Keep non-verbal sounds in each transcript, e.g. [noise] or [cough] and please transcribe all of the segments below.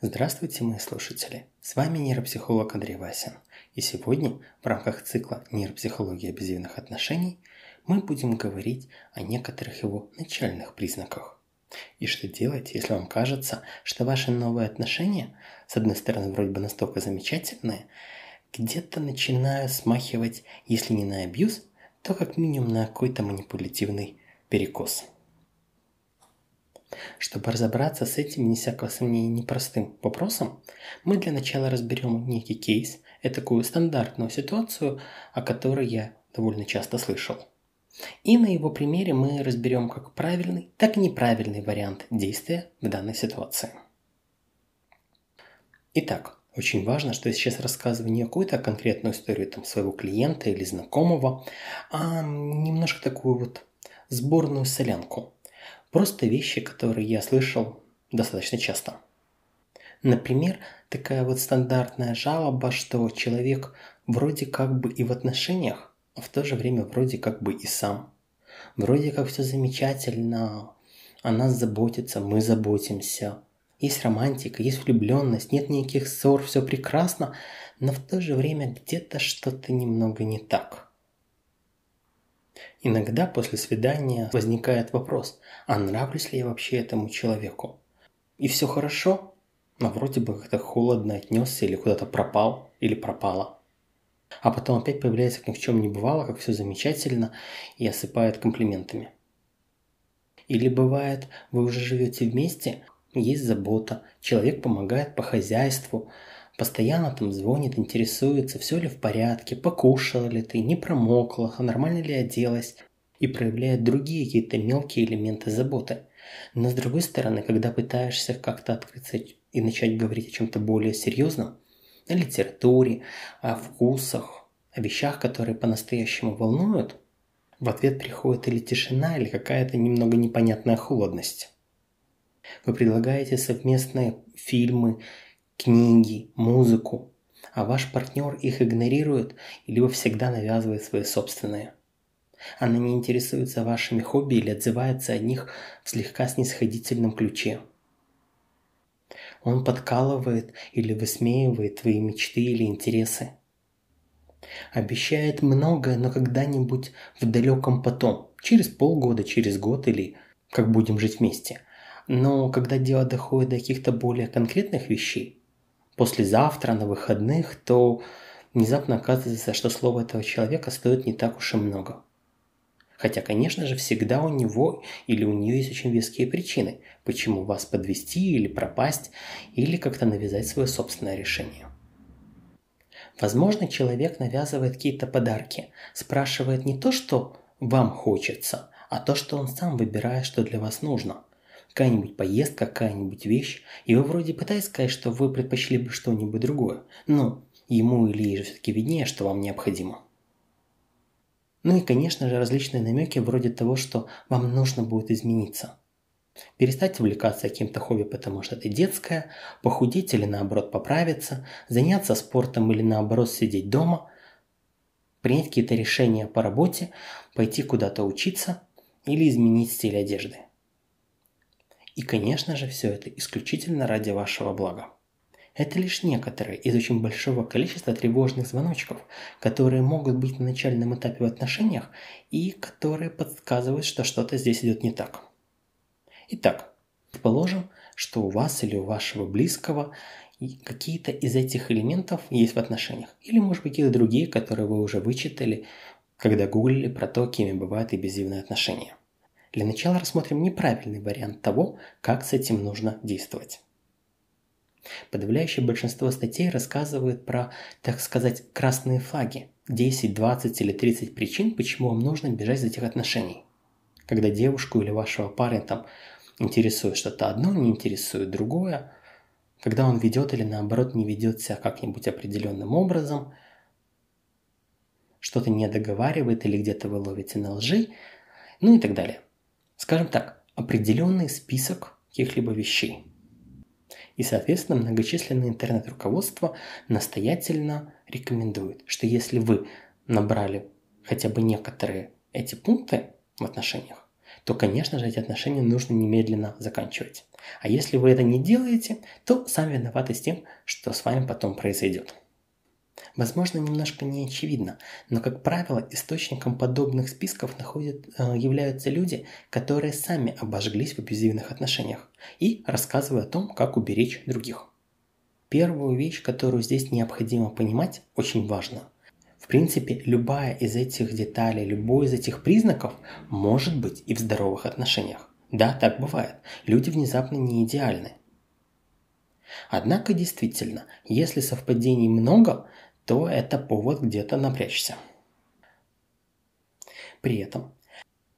Здравствуйте, мои слушатели! С вами нейропсихолог Андрей Васин. И сегодня в рамках цикла нейропсихологии абьюзивных отношений мы будем говорить о некоторых его начальных признаках. И что делать, если вам кажется, что ваши новые отношения, с одной стороны, вроде бы настолько замечательные, где-то начинают смахивать, если не на абьюз, то как минимум на какой-то манипулятивный перекос – чтобы разобраться с этим, не всякого сомнения, непростым вопросом, мы для начала разберем некий кейс, такую стандартную ситуацию, о которой я довольно часто слышал. И на его примере мы разберем как правильный, так и неправильный вариант действия в данной ситуации. Итак, очень важно, что я сейчас рассказываю не какую-то конкретную историю там, своего клиента или знакомого, а немножко такую вот сборную солянку – Просто вещи, которые я слышал достаточно часто. Например, такая вот стандартная жалоба, что человек вроде как бы и в отношениях, а в то же время вроде как бы и сам. Вроде как все замечательно, о нас заботится, мы заботимся. Есть романтика, есть влюбленность, нет никаких ссор, все прекрасно, но в то же время где-то что-то немного не так – Иногда после свидания возникает вопрос, а нравлюсь ли я вообще этому человеку? И все хорошо, но вроде бы как-то холодно отнесся или куда-то пропал или пропала. А потом опять появляется, как ни в чем не бывало, как все замечательно и осыпает комплиментами. Или бывает, вы уже живете вместе, есть забота, человек помогает по хозяйству, Постоянно там звонит, интересуется, все ли в порядке, покушала ли ты, не промокла, нормально ли оделась, и проявляет другие какие-то мелкие элементы заботы. Но с другой стороны, когда пытаешься как-то открыться и начать говорить о чем-то более серьезном, о литературе, о вкусах, о вещах, которые по-настоящему волнуют, в ответ приходит или тишина, или какая-то немного непонятная холодность. Вы предлагаете совместные фильмы книги, музыку, а ваш партнер их игнорирует либо всегда навязывает свои собственные. Она не интересуется вашими хобби или отзывается о них в слегка снисходительном ключе. Он подкалывает или высмеивает твои мечты или интересы. Обещает многое, но когда-нибудь в далеком потом, через полгода, через год или как будем жить вместе. Но когда дело доходит до каких-то более конкретных вещей, послезавтра, на выходных, то внезапно оказывается, что слово этого человека стоит не так уж и много. Хотя, конечно же, всегда у него или у нее есть очень веские причины, почему вас подвести или пропасть, или как-то навязать свое собственное решение. Возможно, человек навязывает какие-то подарки, спрашивает не то, что вам хочется, а то, что он сам выбирает, что для вас нужно – какая-нибудь поездка, какая-нибудь вещь, и вы вроде пытаетесь сказать, что вы предпочли бы что-нибудь другое, но ему или ей же все-таки виднее, что вам необходимо. Ну и, конечно же, различные намеки вроде того, что вам нужно будет измениться. Перестать увлекаться каким-то хобби, потому что это детское, похудеть или наоборот поправиться, заняться спортом или наоборот сидеть дома, принять какие-то решения по работе, пойти куда-то учиться или изменить стиль одежды. И, конечно же, все это исключительно ради вашего блага. Это лишь некоторые из очень большого количества тревожных звоночков, которые могут быть на начальном этапе в отношениях и которые подсказывают, что что-то здесь идет не так. Итак, предположим, что у вас или у вашего близкого какие-то из этих элементов есть в отношениях. Или, может быть, какие-то другие, которые вы уже вычитали, когда гуглили про то, кем бывают абьюзивные отношения. Для начала рассмотрим неправильный вариант того, как с этим нужно действовать. Подавляющее большинство статей рассказывает про, так сказать, красные флаги. 10, 20 или 30 причин, почему вам нужно бежать из этих отношений. Когда девушку или вашего парня там интересует что-то одно, не интересует другое, когда он ведет или наоборот не ведет себя как-нибудь определенным образом, что-то не договаривает или где-то вы ловите на лжи, ну и так далее скажем так, определенный список каких-либо вещей. И, соответственно, многочисленные интернет-руководства настоятельно рекомендуют, что если вы набрали хотя бы некоторые эти пункты в отношениях, то, конечно же, эти отношения нужно немедленно заканчивать. А если вы это не делаете, то сами виноваты с тем, что с вами потом произойдет. Возможно, немножко не очевидно, но, как правило, источником подобных списков находят, э, являются люди, которые сами обожглись в абьюзивных отношениях и рассказывают о том, как уберечь других. Первую вещь, которую здесь необходимо понимать, очень важно. В принципе, любая из этих деталей, любой из этих признаков может быть и в здоровых отношениях. Да, так бывает. Люди внезапно не идеальны. Однако действительно, если совпадений много, то это повод где-то напрячься. При этом,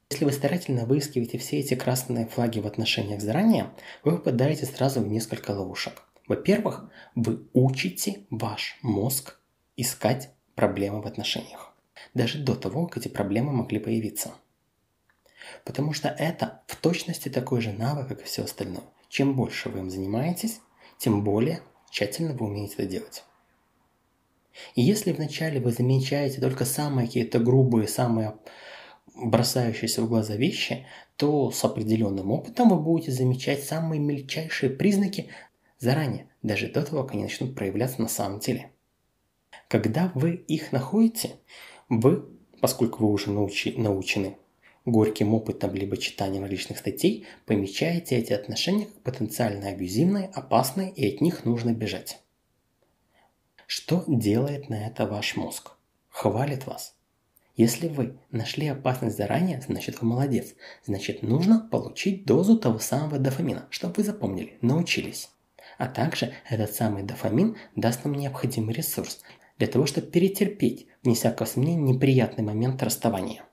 если вы старательно выискиваете все эти красные флаги в отношениях заранее, вы попадаете сразу в несколько ловушек. Во-первых, вы учите ваш мозг искать проблемы в отношениях. Даже до того, как эти проблемы могли появиться. Потому что это в точности такой же навык, как и все остальное. Чем больше вы им занимаетесь, тем более тщательно вы умеете это делать. И если вначале вы замечаете только самые какие-то грубые, самые бросающиеся в глаза вещи, то с определенным опытом вы будете замечать самые мельчайшие признаки заранее, даже до того, как они начнут проявляться на самом деле. Когда вы их находите, вы, поскольку вы уже научи, научены горьким опытом либо читанием различных статей, помечаете эти отношения как потенциально абьюзивные, опасные и от них нужно бежать. Что делает на это ваш мозг? Хвалит вас. Если вы нашли опасность заранее, значит вы молодец. Значит нужно получить дозу того самого дофамина, чтобы вы запомнили, научились. А также этот самый дофамин даст нам необходимый ресурс для того, чтобы перетерпеть, вне всякого сомнения, неприятный момент расставания.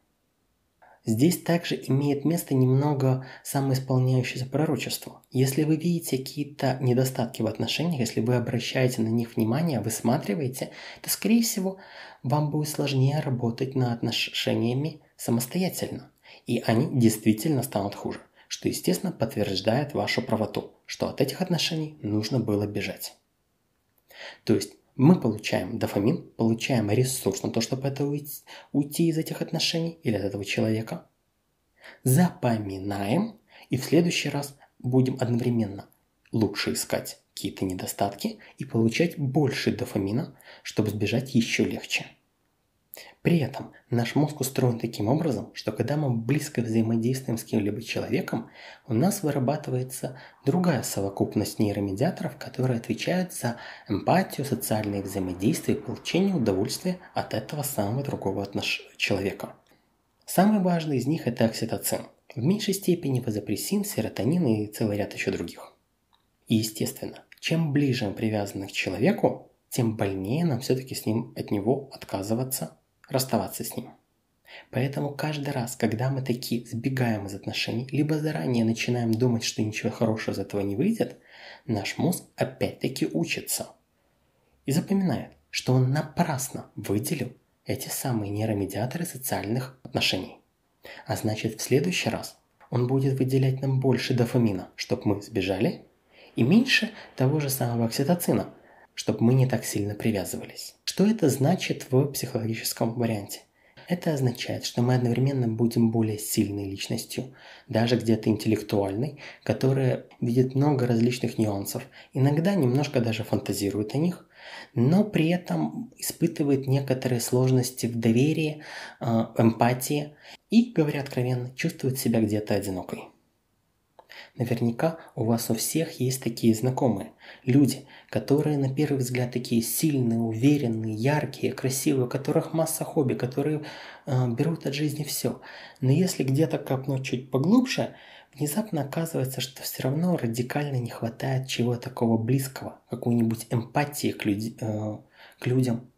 Здесь также имеет место немного самоисполняющееся пророчество. Если вы видите какие-то недостатки в отношениях, если вы обращаете на них внимание, высматриваете, то, скорее всего, вам будет сложнее работать над отношениями самостоятельно. И они действительно станут хуже, что, естественно, подтверждает вашу правоту, что от этих отношений нужно было бежать. То есть мы получаем дофамин, получаем ресурс на то, чтобы это уйти, уйти из этих отношений или от этого человека. Запоминаем и в следующий раз будем одновременно лучше искать какие-то недостатки и получать больше дофамина, чтобы сбежать еще легче. При этом наш мозг устроен таким образом, что когда мы близко взаимодействуем с кем-либо человеком, у нас вырабатывается другая совокупность нейромедиаторов, которые отвечают за эмпатию, социальные взаимодействия и получение удовольствия от этого самого другого отнош... человека. Самый важный из них – это окситоцин. В меньшей степени вазопрессин, серотонин и целый ряд еще других. И естественно, чем ближе мы привязаны к человеку, тем больнее нам все-таки с ним от него отказываться расставаться с ним. Поэтому каждый раз, когда мы такие сбегаем из отношений, либо заранее начинаем думать, что ничего хорошего из этого не выйдет, наш мозг опять-таки учится и запоминает, что он напрасно выделил эти самые нейромедиаторы социальных отношений. А значит, в следующий раз он будет выделять нам больше дофамина, чтобы мы сбежали, и меньше того же самого окситоцина, чтобы мы не так сильно привязывались. Что это значит в психологическом варианте? Это означает, что мы одновременно будем более сильной личностью, даже где-то интеллектуальной, которая видит много различных нюансов, иногда немножко даже фантазирует о них, но при этом испытывает некоторые сложности в доверии, э, эмпатии и, говоря откровенно, чувствует себя где-то одинокой. Наверняка у вас у всех есть такие знакомые. Люди, которые на первый взгляд такие сильные, уверенные, яркие, красивые, у которых масса хобби, которые э, берут от жизни все. Но если где-то копнуть чуть поглубже, внезапно оказывается, что все равно радикально не хватает чего такого близкого, какой-нибудь эмпатии к, люд... э, к людям.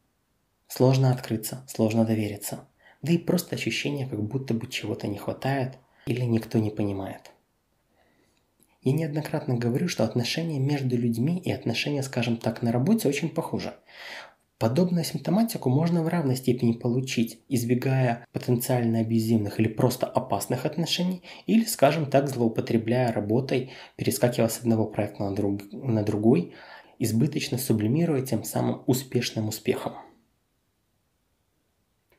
Сложно открыться, сложно довериться. Да и просто ощущение, как будто бы чего-то не хватает или никто не понимает. Я неоднократно говорю, что отношения между людьми и отношения, скажем так, на работе очень похожи. Подобную симптоматику можно в равной степени получить, избегая потенциально абьюзивных или просто опасных отношений, или, скажем так, злоупотребляя работой, перескакивая с одного проекта на, друг, на другой, избыточно сублимируя тем самым успешным успехом.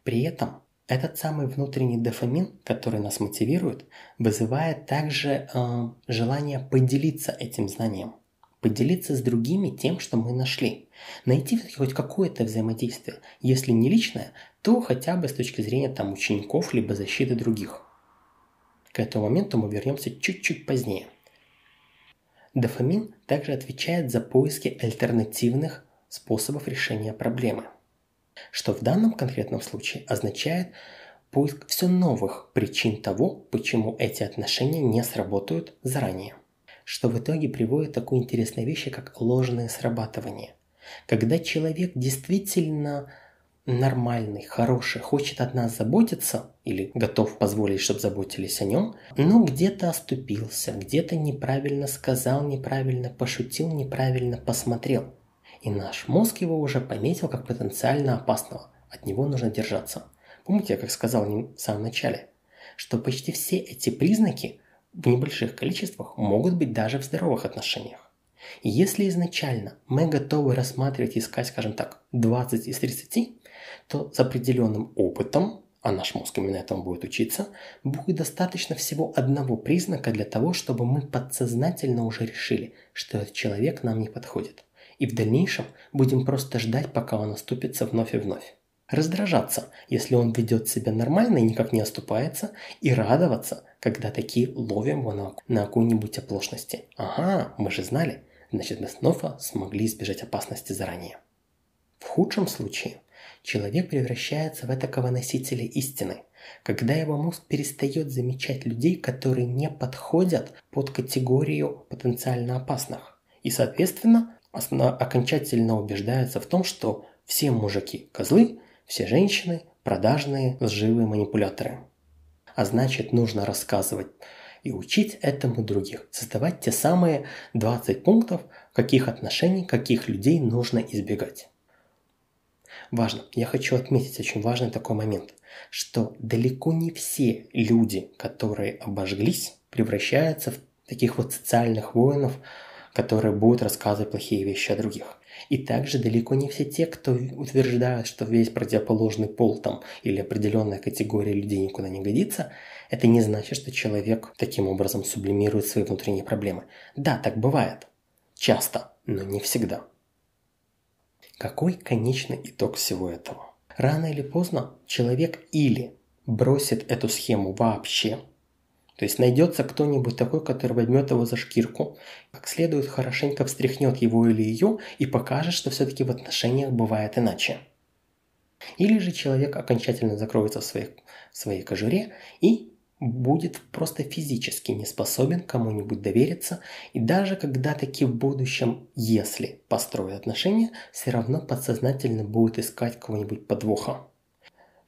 При этом Этот самый внутренний дофамин, который нас мотивирует, вызывает также э, желание поделиться этим знанием. Поделиться с другими тем, что мы нашли. Найти хоть какое-то взаимодействие. Если не личное, то хотя бы с точки зрения там, учеников, либо защиты других. К этому моменту мы вернемся чуть-чуть позднее. Дофамин также отвечает за поиски альтернативных способов решения проблемы. Что в данном конкретном случае означает поиск все новых причин того, почему эти отношения не сработают заранее. Что в итоге приводит к такой интересной вещи, как ложное срабатывание. Когда человек действительно нормальный, хороший, хочет от нас заботиться или готов позволить, чтобы заботились о нем, но где-то оступился, где-то неправильно сказал, неправильно пошутил, неправильно посмотрел. И наш мозг его уже пометил как потенциально опасного. От него нужно держаться. Помните, я как сказал в самом начале, что почти все эти признаки в небольших количествах могут быть даже в здоровых отношениях. И если изначально мы готовы рассматривать и искать, скажем так, 20 из 30, то с определенным опытом, а наш мозг именно этому будет учиться, будет достаточно всего одного признака для того, чтобы мы подсознательно уже решили, что этот человек нам не подходит. И в дальнейшем будем просто ждать, пока он оступится вновь и вновь. Раздражаться, если он ведет себя нормально и никак не оступается, и радоваться, когда такие ловим его на, какой-нибудь оплошности. Ага, мы же знали, значит мы снова смогли избежать опасности заранее. В худшем случае человек превращается в этакого носителя истины, когда его мозг перестает замечать людей, которые не подходят под категорию потенциально опасных. И, соответственно, окончательно убеждается в том, что все мужики – козлы, все женщины – продажные, лживые манипуляторы. А значит, нужно рассказывать и учить этому других, создавать те самые 20 пунктов, каких отношений, каких людей нужно избегать. Важно, я хочу отметить очень важный такой момент, что далеко не все люди, которые обожглись, превращаются в таких вот социальных воинов, которые будут рассказывать плохие вещи о других. И также далеко не все те, кто утверждают, что весь противоположный пол там или определенная категория людей никуда не годится, это не значит, что человек таким образом сублимирует свои внутренние проблемы. Да, так бывает. Часто, но не всегда. Какой конечный итог всего этого? Рано или поздно человек или бросит эту схему вообще, то есть найдется кто-нибудь такой, который возьмет его за шкирку, как следует хорошенько встряхнет его или ее и покажет, что все-таки в отношениях бывает иначе. Или же человек окончательно закроется в своей, в своей кожуре и будет просто физически не способен кому-нибудь довериться, и даже когда таки в будущем, если построит отношения, все равно подсознательно будет искать кого-нибудь подвоха.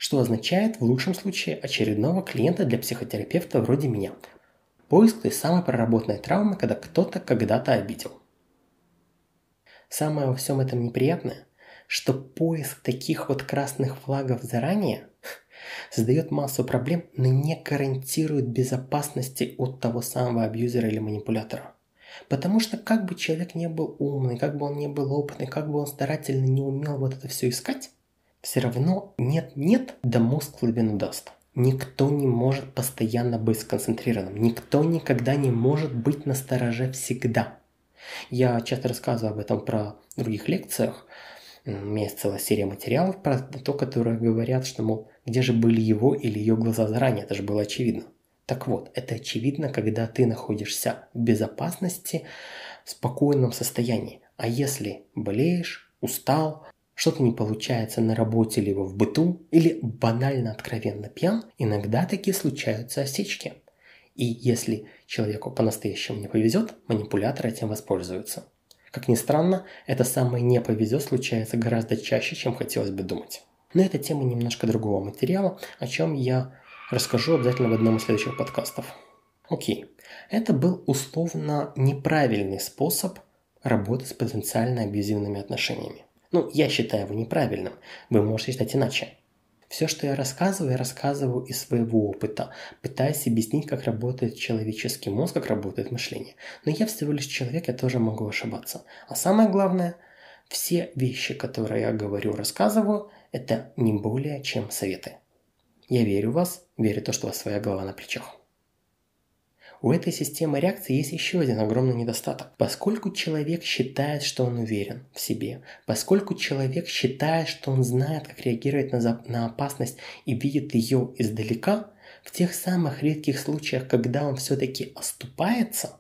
Что означает в лучшем случае очередного клиента для психотерапевта вроде меня. Поиск той самой проработанной травмы, когда кто-то когда-то обидел. Самое во всем этом неприятное, что поиск таких вот красных флагов заранее [laughs] – создает массу проблем, но не гарантирует безопасности от того самого абьюзера или манипулятора. Потому что как бы человек не был умный, как бы он не был опытный, как бы он старательно не умел вот это все искать, все равно нет-нет, да мозг глубину даст. Никто не может постоянно быть сконцентрированным. Никто никогда не может быть на стороже всегда. Я часто рассказываю об этом про других лекциях. У меня есть целая серия материалов про то, которые говорят, что, мол, где же были его или ее глаза заранее, это же было очевидно. Так вот, это очевидно, когда ты находишься в безопасности, в спокойном состоянии. А если болеешь, устал, что-то не получается на работе либо в быту, или банально откровенно пьян, иногда такие случаются осечки. И если человеку по-настоящему не повезет, манипуляторы этим воспользуются. Как ни странно, это самое «не повезет» случается гораздо чаще, чем хотелось бы думать. Но это тема немножко другого материала, о чем я расскажу обязательно в одном из следующих подкастов. Окей, это был условно неправильный способ работы с потенциально абьюзивными отношениями. Ну, я считаю его неправильным, вы можете считать иначе. Все, что я рассказываю, я рассказываю из своего опыта, пытаясь объяснить, как работает человеческий мозг, как работает мышление. Но я всего лишь человек, я тоже могу ошибаться. А самое главное, все вещи, которые я говорю, рассказываю, это не более чем советы. Я верю в вас, верю в то, что у вас своя голова на плечах. У этой системы реакции есть еще один огромный недостаток. Поскольку человек считает, что он уверен в себе, поскольку человек считает, что он знает, как реагировать на, на опасность и видит ее издалека, в тех самых редких случаях, когда он все-таки оступается,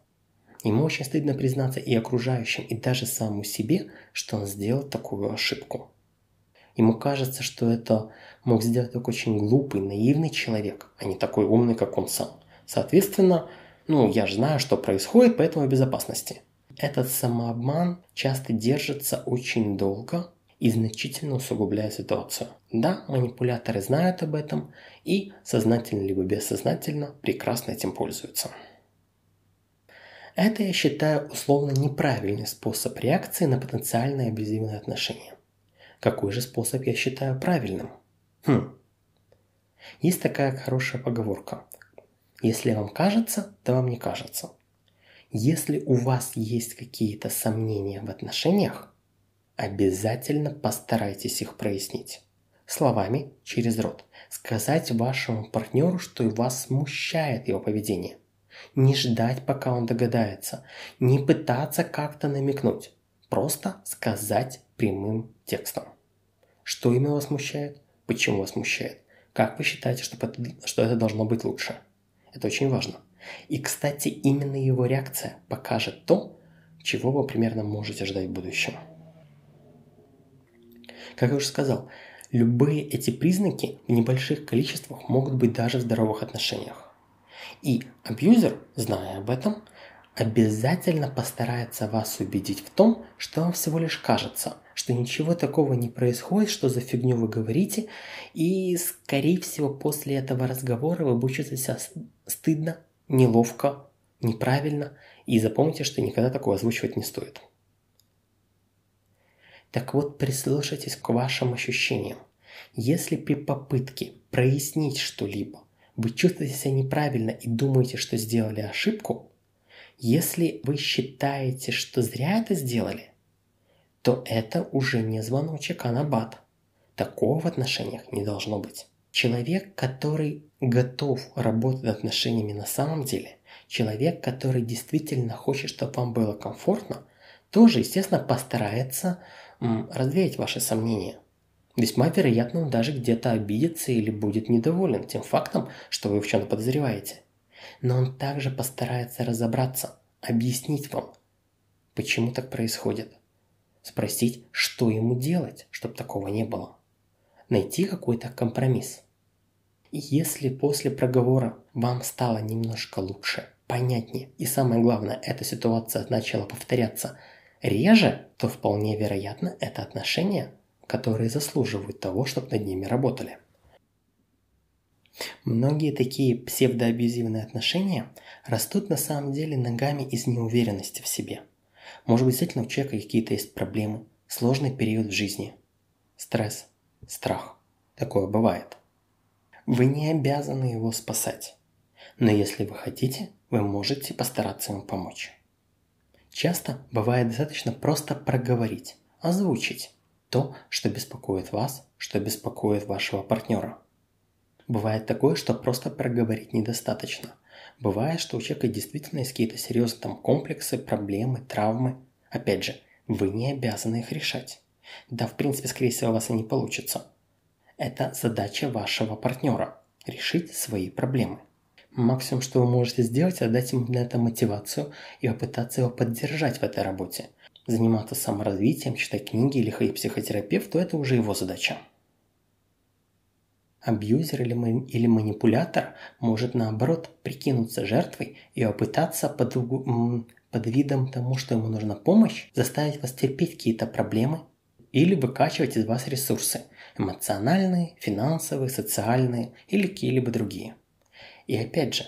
ему очень стыдно признаться и окружающим, и даже самому себе, что он сделал такую ошибку. Ему кажется, что это мог сделать только очень глупый, наивный человек, а не такой умный, как он сам. Соответственно, ну, я же знаю, что происходит, поэтому в безопасности. Этот самообман часто держится очень долго и значительно усугубляет ситуацию. Да, манипуляторы знают об этом и сознательно либо бессознательно прекрасно этим пользуются. Это я считаю условно неправильный способ реакции на потенциальные абьюзивные отношения. Какой же способ я считаю правильным? Хм. Есть такая хорошая поговорка. Если вам кажется, то вам не кажется. Если у вас есть какие-то сомнения в отношениях, обязательно постарайтесь их прояснить. Словами через рот. Сказать вашему партнеру, что вас смущает его поведение. Не ждать, пока он догадается. Не пытаться как-то намекнуть. Просто сказать прямым текстом. Что именно вас смущает? Почему вас смущает? Как вы считаете, что это, должно быть лучше? Это очень важно. И, кстати, именно его реакция покажет то, чего вы примерно можете ждать в будущем. Как я уже сказал, любые эти признаки в небольших количествах могут быть даже в здоровых отношениях. И абьюзер, зная об этом, обязательно постарается вас убедить в том, что вам всего лишь кажется, что ничего такого не происходит, что за фигню вы говорите, и, скорее всего, после этого разговора вы будете себя стыдно, неловко, неправильно, и запомните, что никогда такого озвучивать не стоит. Так вот, прислушайтесь к вашим ощущениям. Если при попытке прояснить что-либо вы чувствуете себя неправильно и думаете, что сделали ошибку, если вы считаете, что зря это сделали, то это уже не звоночек, а набат. Такого в отношениях не должно быть. Человек, который готов работать над отношениями на самом деле, человек, который действительно хочет, чтобы вам было комфортно, тоже, естественно, постарается развеять ваши сомнения. Весьма вероятно, он даже где-то обидится или будет недоволен тем фактом, что вы в чем-то подозреваете. Но он также постарается разобраться, объяснить вам, почему так происходит. Спросить, что ему делать, чтобы такого не было. Найти какой-то компромисс. И если после проговора вам стало немножко лучше, понятнее, и самое главное, эта ситуация начала повторяться реже, то вполне вероятно это отношения, которые заслуживают того, чтобы над ними работали. Многие такие псевдоабьюзивные отношения растут на самом деле ногами из неуверенности в себе. Может быть, действительно у человека какие-то есть проблемы, сложный период в жизни, стресс, страх. Такое бывает. Вы не обязаны его спасать. Но если вы хотите, вы можете постараться ему помочь. Часто бывает достаточно просто проговорить, озвучить то, что беспокоит вас, что беспокоит вашего партнера. Бывает такое, что просто проговорить недостаточно. Бывает, что у человека действительно есть какие-то серьезные там комплексы, проблемы, травмы. Опять же, вы не обязаны их решать. Да, в принципе, скорее всего, у вас и не получится. Это задача вашего партнера – решить свои проблемы. Максимум, что вы можете сделать, это дать ему на это мотивацию и попытаться его поддержать в этой работе. Заниматься саморазвитием, читать книги или ходить к психотерапевту – это уже его задача. Абьюзер или, манипулятор может наоборот прикинуться жертвой и попытаться под, под видом тому, что ему нужна помощь, заставить вас терпеть какие-то проблемы или выкачивать из вас ресурсы – эмоциональные, финансовые, социальные или какие-либо другие. И опять же,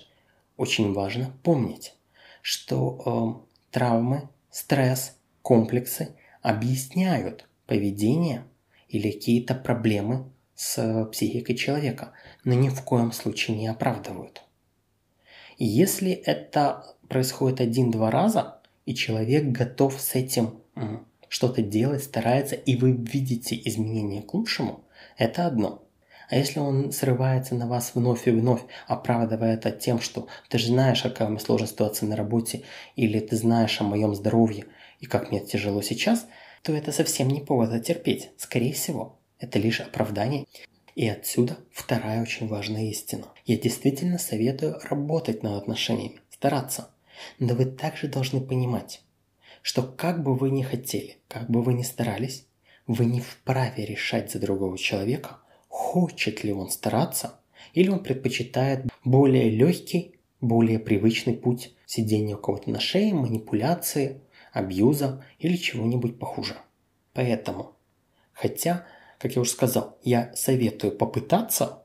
очень важно помнить, что э, травмы, стресс, комплексы объясняют поведение или какие-то проблемы с психикой человека, но ни в коем случае не оправдывают. Если это происходит один-два раза, и человек готов с этим что-то делать, старается, и вы видите изменения к лучшему, это одно. А если он срывается на вас вновь и вновь, оправдывая это тем, что ты же знаешь, какая у меня сложная ситуация на работе, или ты знаешь о моем здоровье и как мне тяжело сейчас, то это совсем не повод терпеть. Скорее всего, это лишь оправдание. И отсюда вторая очень важная истина. Я действительно советую работать над отношениями, стараться. Но вы также должны понимать, что как бы вы ни хотели, как бы вы ни старались, вы не вправе решать за другого человека, хочет ли он стараться, или он предпочитает более легкий, более привычный путь сидения у кого-то на шее, манипуляции, абьюза или чего-нибудь похуже. Поэтому, хотя, как я уже сказал, я советую попытаться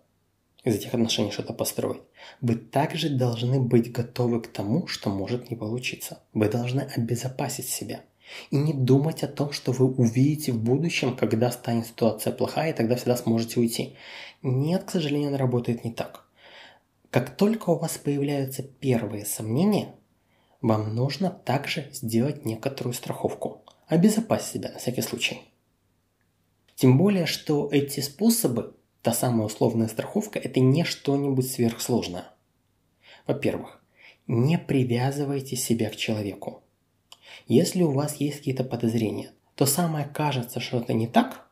из этих отношений что-то построить, вы также должны быть готовы к тому, что может не получиться. Вы должны обезопасить себя. И не думать о том, что вы увидите в будущем, когда станет ситуация плохая, и тогда всегда сможете уйти. Нет, к сожалению, она работает не так. Как только у вас появляются первые сомнения, вам нужно также сделать некоторую страховку. Обезопасить себя на всякий случай. Тем более, что эти способы, та самая условная страховка, это не что-нибудь сверхсложное. Во-первых, не привязывайте себя к человеку. Если у вас есть какие-то подозрения, то самое кажется, что это не так,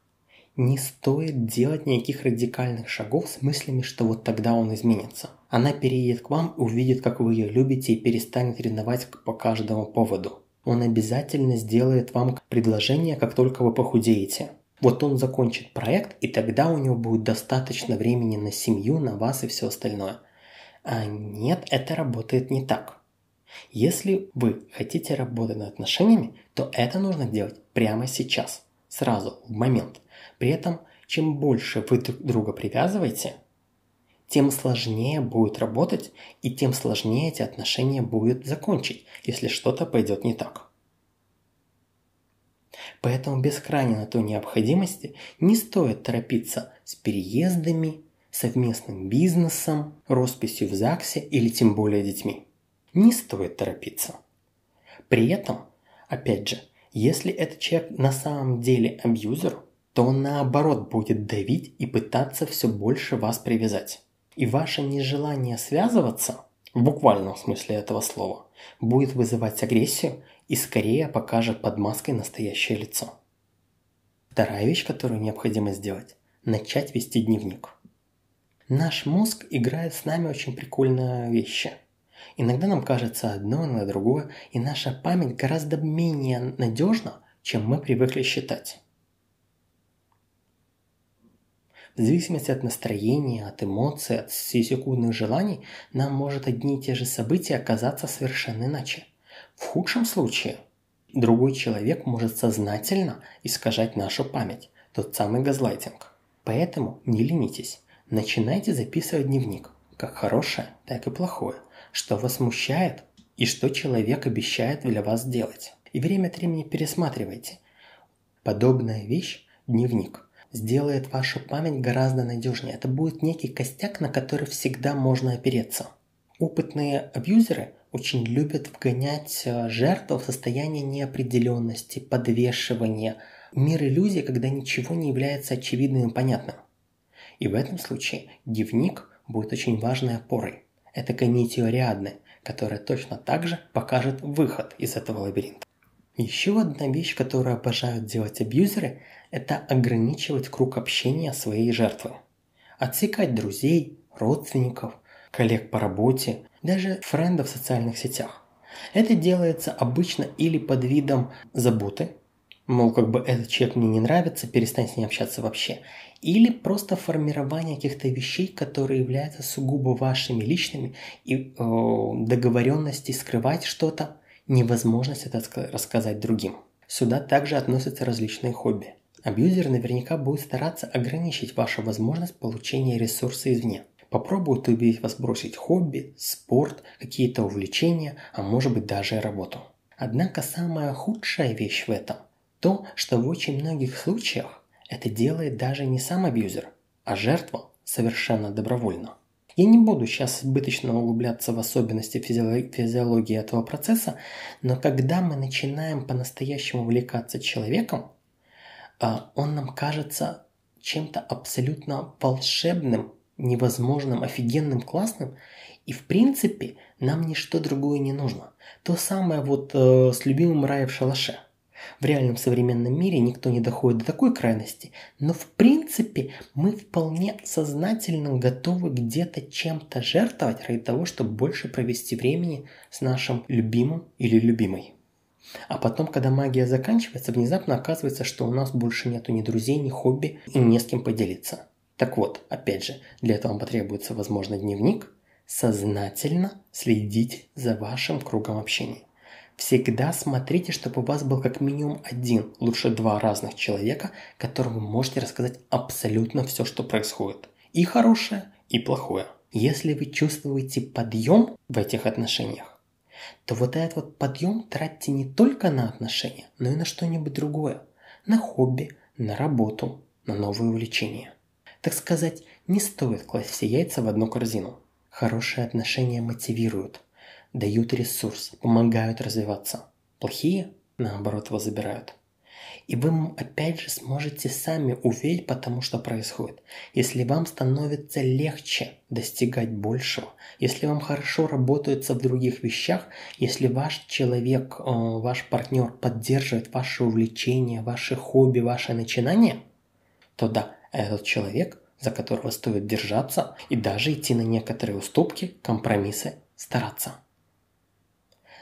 не стоит делать никаких радикальных шагов с мыслями, что вот тогда он изменится. Она переедет к вам, увидит, как вы ее любите и перестанет ревновать по каждому поводу. Он обязательно сделает вам предложение, как только вы похудеете. Вот он закончит проект, и тогда у него будет достаточно времени на семью, на вас и все остальное. А нет, это работает не так. Если вы хотите работать над отношениями, то это нужно делать прямо сейчас, сразу, в момент. При этом, чем больше вы друг друга привязываете, тем сложнее будет работать и тем сложнее эти отношения будет закончить, если что-то пойдет не так. Поэтому без крайней на то необходимости не стоит торопиться с переездами, совместным бизнесом, росписью в ЗАГСе или тем более детьми не стоит торопиться. При этом, опять же, если этот человек на самом деле абьюзер, то он наоборот будет давить и пытаться все больше вас привязать. И ваше нежелание связываться, в буквальном смысле этого слова, будет вызывать агрессию и скорее покажет под маской настоящее лицо. Вторая вещь, которую необходимо сделать – начать вести дневник. Наш мозг играет с нами очень прикольные вещи – Иногда нам кажется одно, иногда другое, и наша память гораздо менее надежна, чем мы привыкли считать. В зависимости от настроения, от эмоций, от секундных желаний, нам может одни и те же события оказаться совершенно иначе. В худшем случае другой человек может сознательно искажать нашу память, тот самый газлайтинг. Поэтому не ленитесь, начинайте записывать дневник, как хорошее, так и плохое, что вас смущает и что человек обещает для вас сделать. И время от времени пересматривайте. Подобная вещь – дневник – сделает вашу память гораздо надежнее. Это будет некий костяк, на который всегда можно опереться. Опытные абьюзеры очень любят вгонять э, жертву в состояние неопределенности, подвешивания, мир иллюзий, когда ничего не является очевидным и понятным. И в этом случае дневник будет очень важной опорой. Это нитью которая точно так же покажет выход из этого лабиринта. Еще одна вещь, которую обожают делать абьюзеры, это ограничивать круг общения своей жертвы. Отсекать друзей, родственников, коллег по работе, даже френдов в социальных сетях. Это делается обычно или под видом заботы, мол, как бы этот человек мне не нравится, перестань с ним общаться вообще, или просто формирование каких-то вещей, которые являются сугубо вашими личными, и э, договоренности скрывать что-то, невозможность это рассказать другим. Сюда также относятся различные хобби. Абьюзер наверняка будет стараться ограничить вашу возможность получения ресурса извне. Попробует убедить вас бросить хобби, спорт, какие-то увлечения, а может быть даже работу. Однако самая худшая вещь в этом – то, что в очень многих случаях это делает даже не сам абьюзер, а жертва совершенно добровольно. Я не буду сейчас избыточно углубляться в особенности физиологии этого процесса, но когда мы начинаем по-настоящему увлекаться человеком, а, он нам кажется чем-то абсолютно волшебным, невозможным, офигенным, классным, и в принципе нам ничто другое не нужно. То самое вот э, с любимым рая в шалаше – в реальном современном мире никто не доходит до такой крайности, но в принципе мы вполне сознательно готовы где-то чем-то жертвовать ради того, чтобы больше провести времени с нашим любимым или любимой. А потом, когда магия заканчивается, внезапно оказывается, что у нас больше нету ни друзей, ни хобби и не с кем поделиться. Так вот, опять же, для этого вам потребуется, возможно, дневник. Сознательно следить за вашим кругом общения. Всегда смотрите, чтобы у вас был как минимум один, лучше два разных человека, которым вы можете рассказать абсолютно все, что происходит. И хорошее, и плохое. Если вы чувствуете подъем в этих отношениях, то вот этот вот подъем тратьте не только на отношения, но и на что-нибудь другое. На хобби, на работу, на новые увлечения. Так сказать, не стоит класть все яйца в одну корзину. Хорошие отношения мотивируют – дают ресурс, помогают развиваться. Плохие, наоборот, его забирают. И вы опять же сможете сами увидеть, потому что происходит. Если вам становится легче достигать большего, если вам хорошо работается в других вещах, если ваш человек, э, ваш партнер поддерживает ваше увлечение, ваши хобби, ваши начинания, то да, этот человек, за которого стоит держаться и даже идти на некоторые уступки, компромиссы, стараться.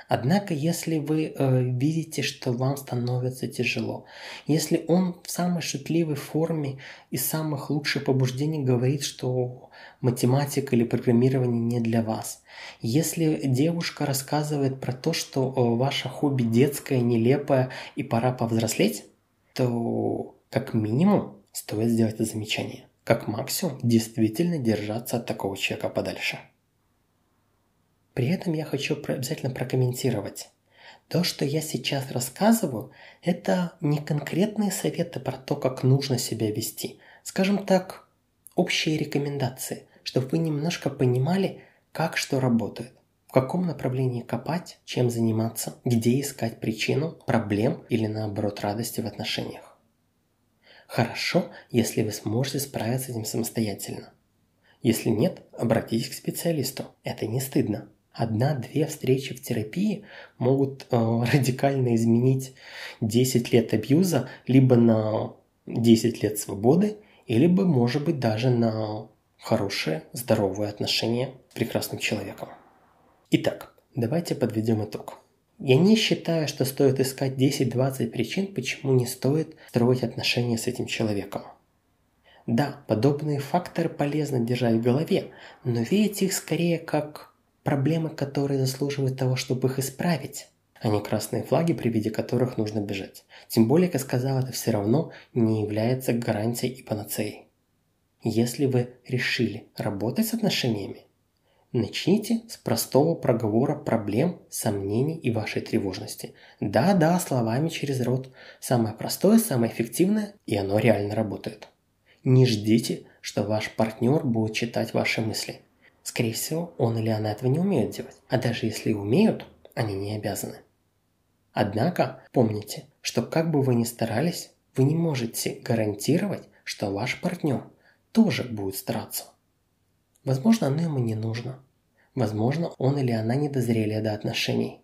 Однако, если вы э, видите, что вам становится тяжело, если он в самой шутливой форме и самых лучших побуждений говорит, что математика или программирование не для вас, если девушка рассказывает про то, что э, ваше хобби детское, нелепое и пора повзрослеть, то как минимум стоит сделать замечание. Как максимум действительно держаться от такого человека подальше. При этом я хочу обязательно прокомментировать. То, что я сейчас рассказываю, это не конкретные советы про то, как нужно себя вести. Скажем так, общие рекомендации, чтобы вы немножко понимали, как что работает, в каком направлении копать, чем заниматься, где искать причину проблем или наоборот радости в отношениях. Хорошо, если вы сможете справиться с этим самостоятельно. Если нет, обратитесь к специалисту. Это не стыдно одна-две встречи в терапии могут э, [laughs] радикально изменить 10 лет абьюза либо на 10 лет свободы, либо, может быть, даже на хорошее, здоровое отношение с прекрасным человеком. Итак, давайте подведем итог. Я не считаю, что стоит искать 10-20 причин, почему не стоит строить отношения с этим человеком. Да, подобные факторы полезно держать в голове, но видеть их скорее как проблемы, которые заслуживают того, чтобы их исправить, а не красные флаги, при виде которых нужно бежать. Тем более, как сказал, это все равно не является гарантией и панацеей. Если вы решили работать с отношениями, начните с простого проговора проблем, сомнений и вашей тревожности. Да-да, словами через рот. Самое простое, самое эффективное, и оно реально работает. Не ждите, что ваш партнер будет читать ваши мысли. Скорее всего, он или она этого не умеют делать. А даже если и умеют, они не обязаны. Однако, помните, что как бы вы ни старались, вы не можете гарантировать, что ваш партнер тоже будет стараться. Возможно, оно ему не нужно. Возможно, он или она не до отношений.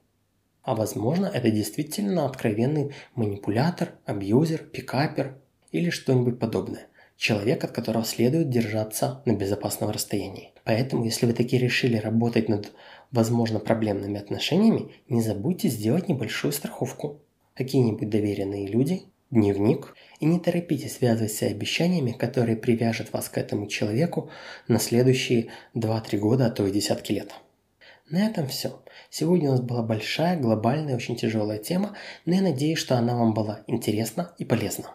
А возможно, это действительно откровенный манипулятор, абьюзер, пикапер или что-нибудь подобное. Человек, от которого следует держаться на безопасном расстоянии. Поэтому, если вы таки решили работать над, возможно, проблемными отношениями, не забудьте сделать небольшую страховку. Какие-нибудь доверенные люди, дневник, и не торопитесь связывать себя обещаниями, которые привяжут вас к этому человеку на следующие 2-3 года, а то и десятки лет. На этом все. Сегодня у нас была большая, глобальная, очень тяжелая тема, но я надеюсь, что она вам была интересна и полезна.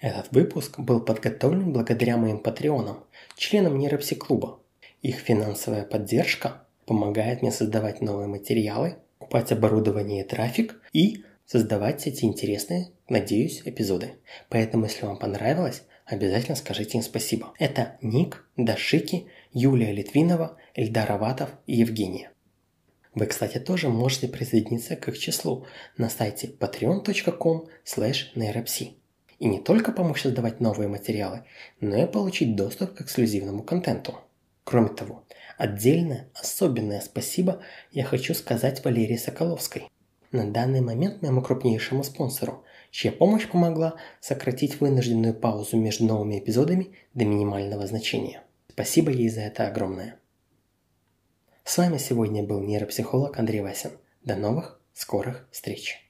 Этот выпуск был подготовлен благодаря моим патреонам, членам нейропси-клуба, их финансовая поддержка помогает мне создавать новые материалы, покупать оборудование и трафик и создавать эти интересные, надеюсь, эпизоды. Поэтому, если вам понравилось, обязательно скажите им спасибо. Это Ник, Дашики, Юлия Литвинова, Эльдар Аватов и Евгения. Вы, кстати, тоже можете присоединиться к их числу на сайте patreon.com slash И не только помочь создавать новые материалы, но и получить доступ к эксклюзивному контенту. Кроме того, отдельное, особенное спасибо я хочу сказать Валерии Соколовской. На данный момент моему крупнейшему спонсору, чья помощь помогла сократить вынужденную паузу между новыми эпизодами до минимального значения. Спасибо ей за это огромное. С вами сегодня был нейропсихолог Андрей Васин. До новых скорых встреч!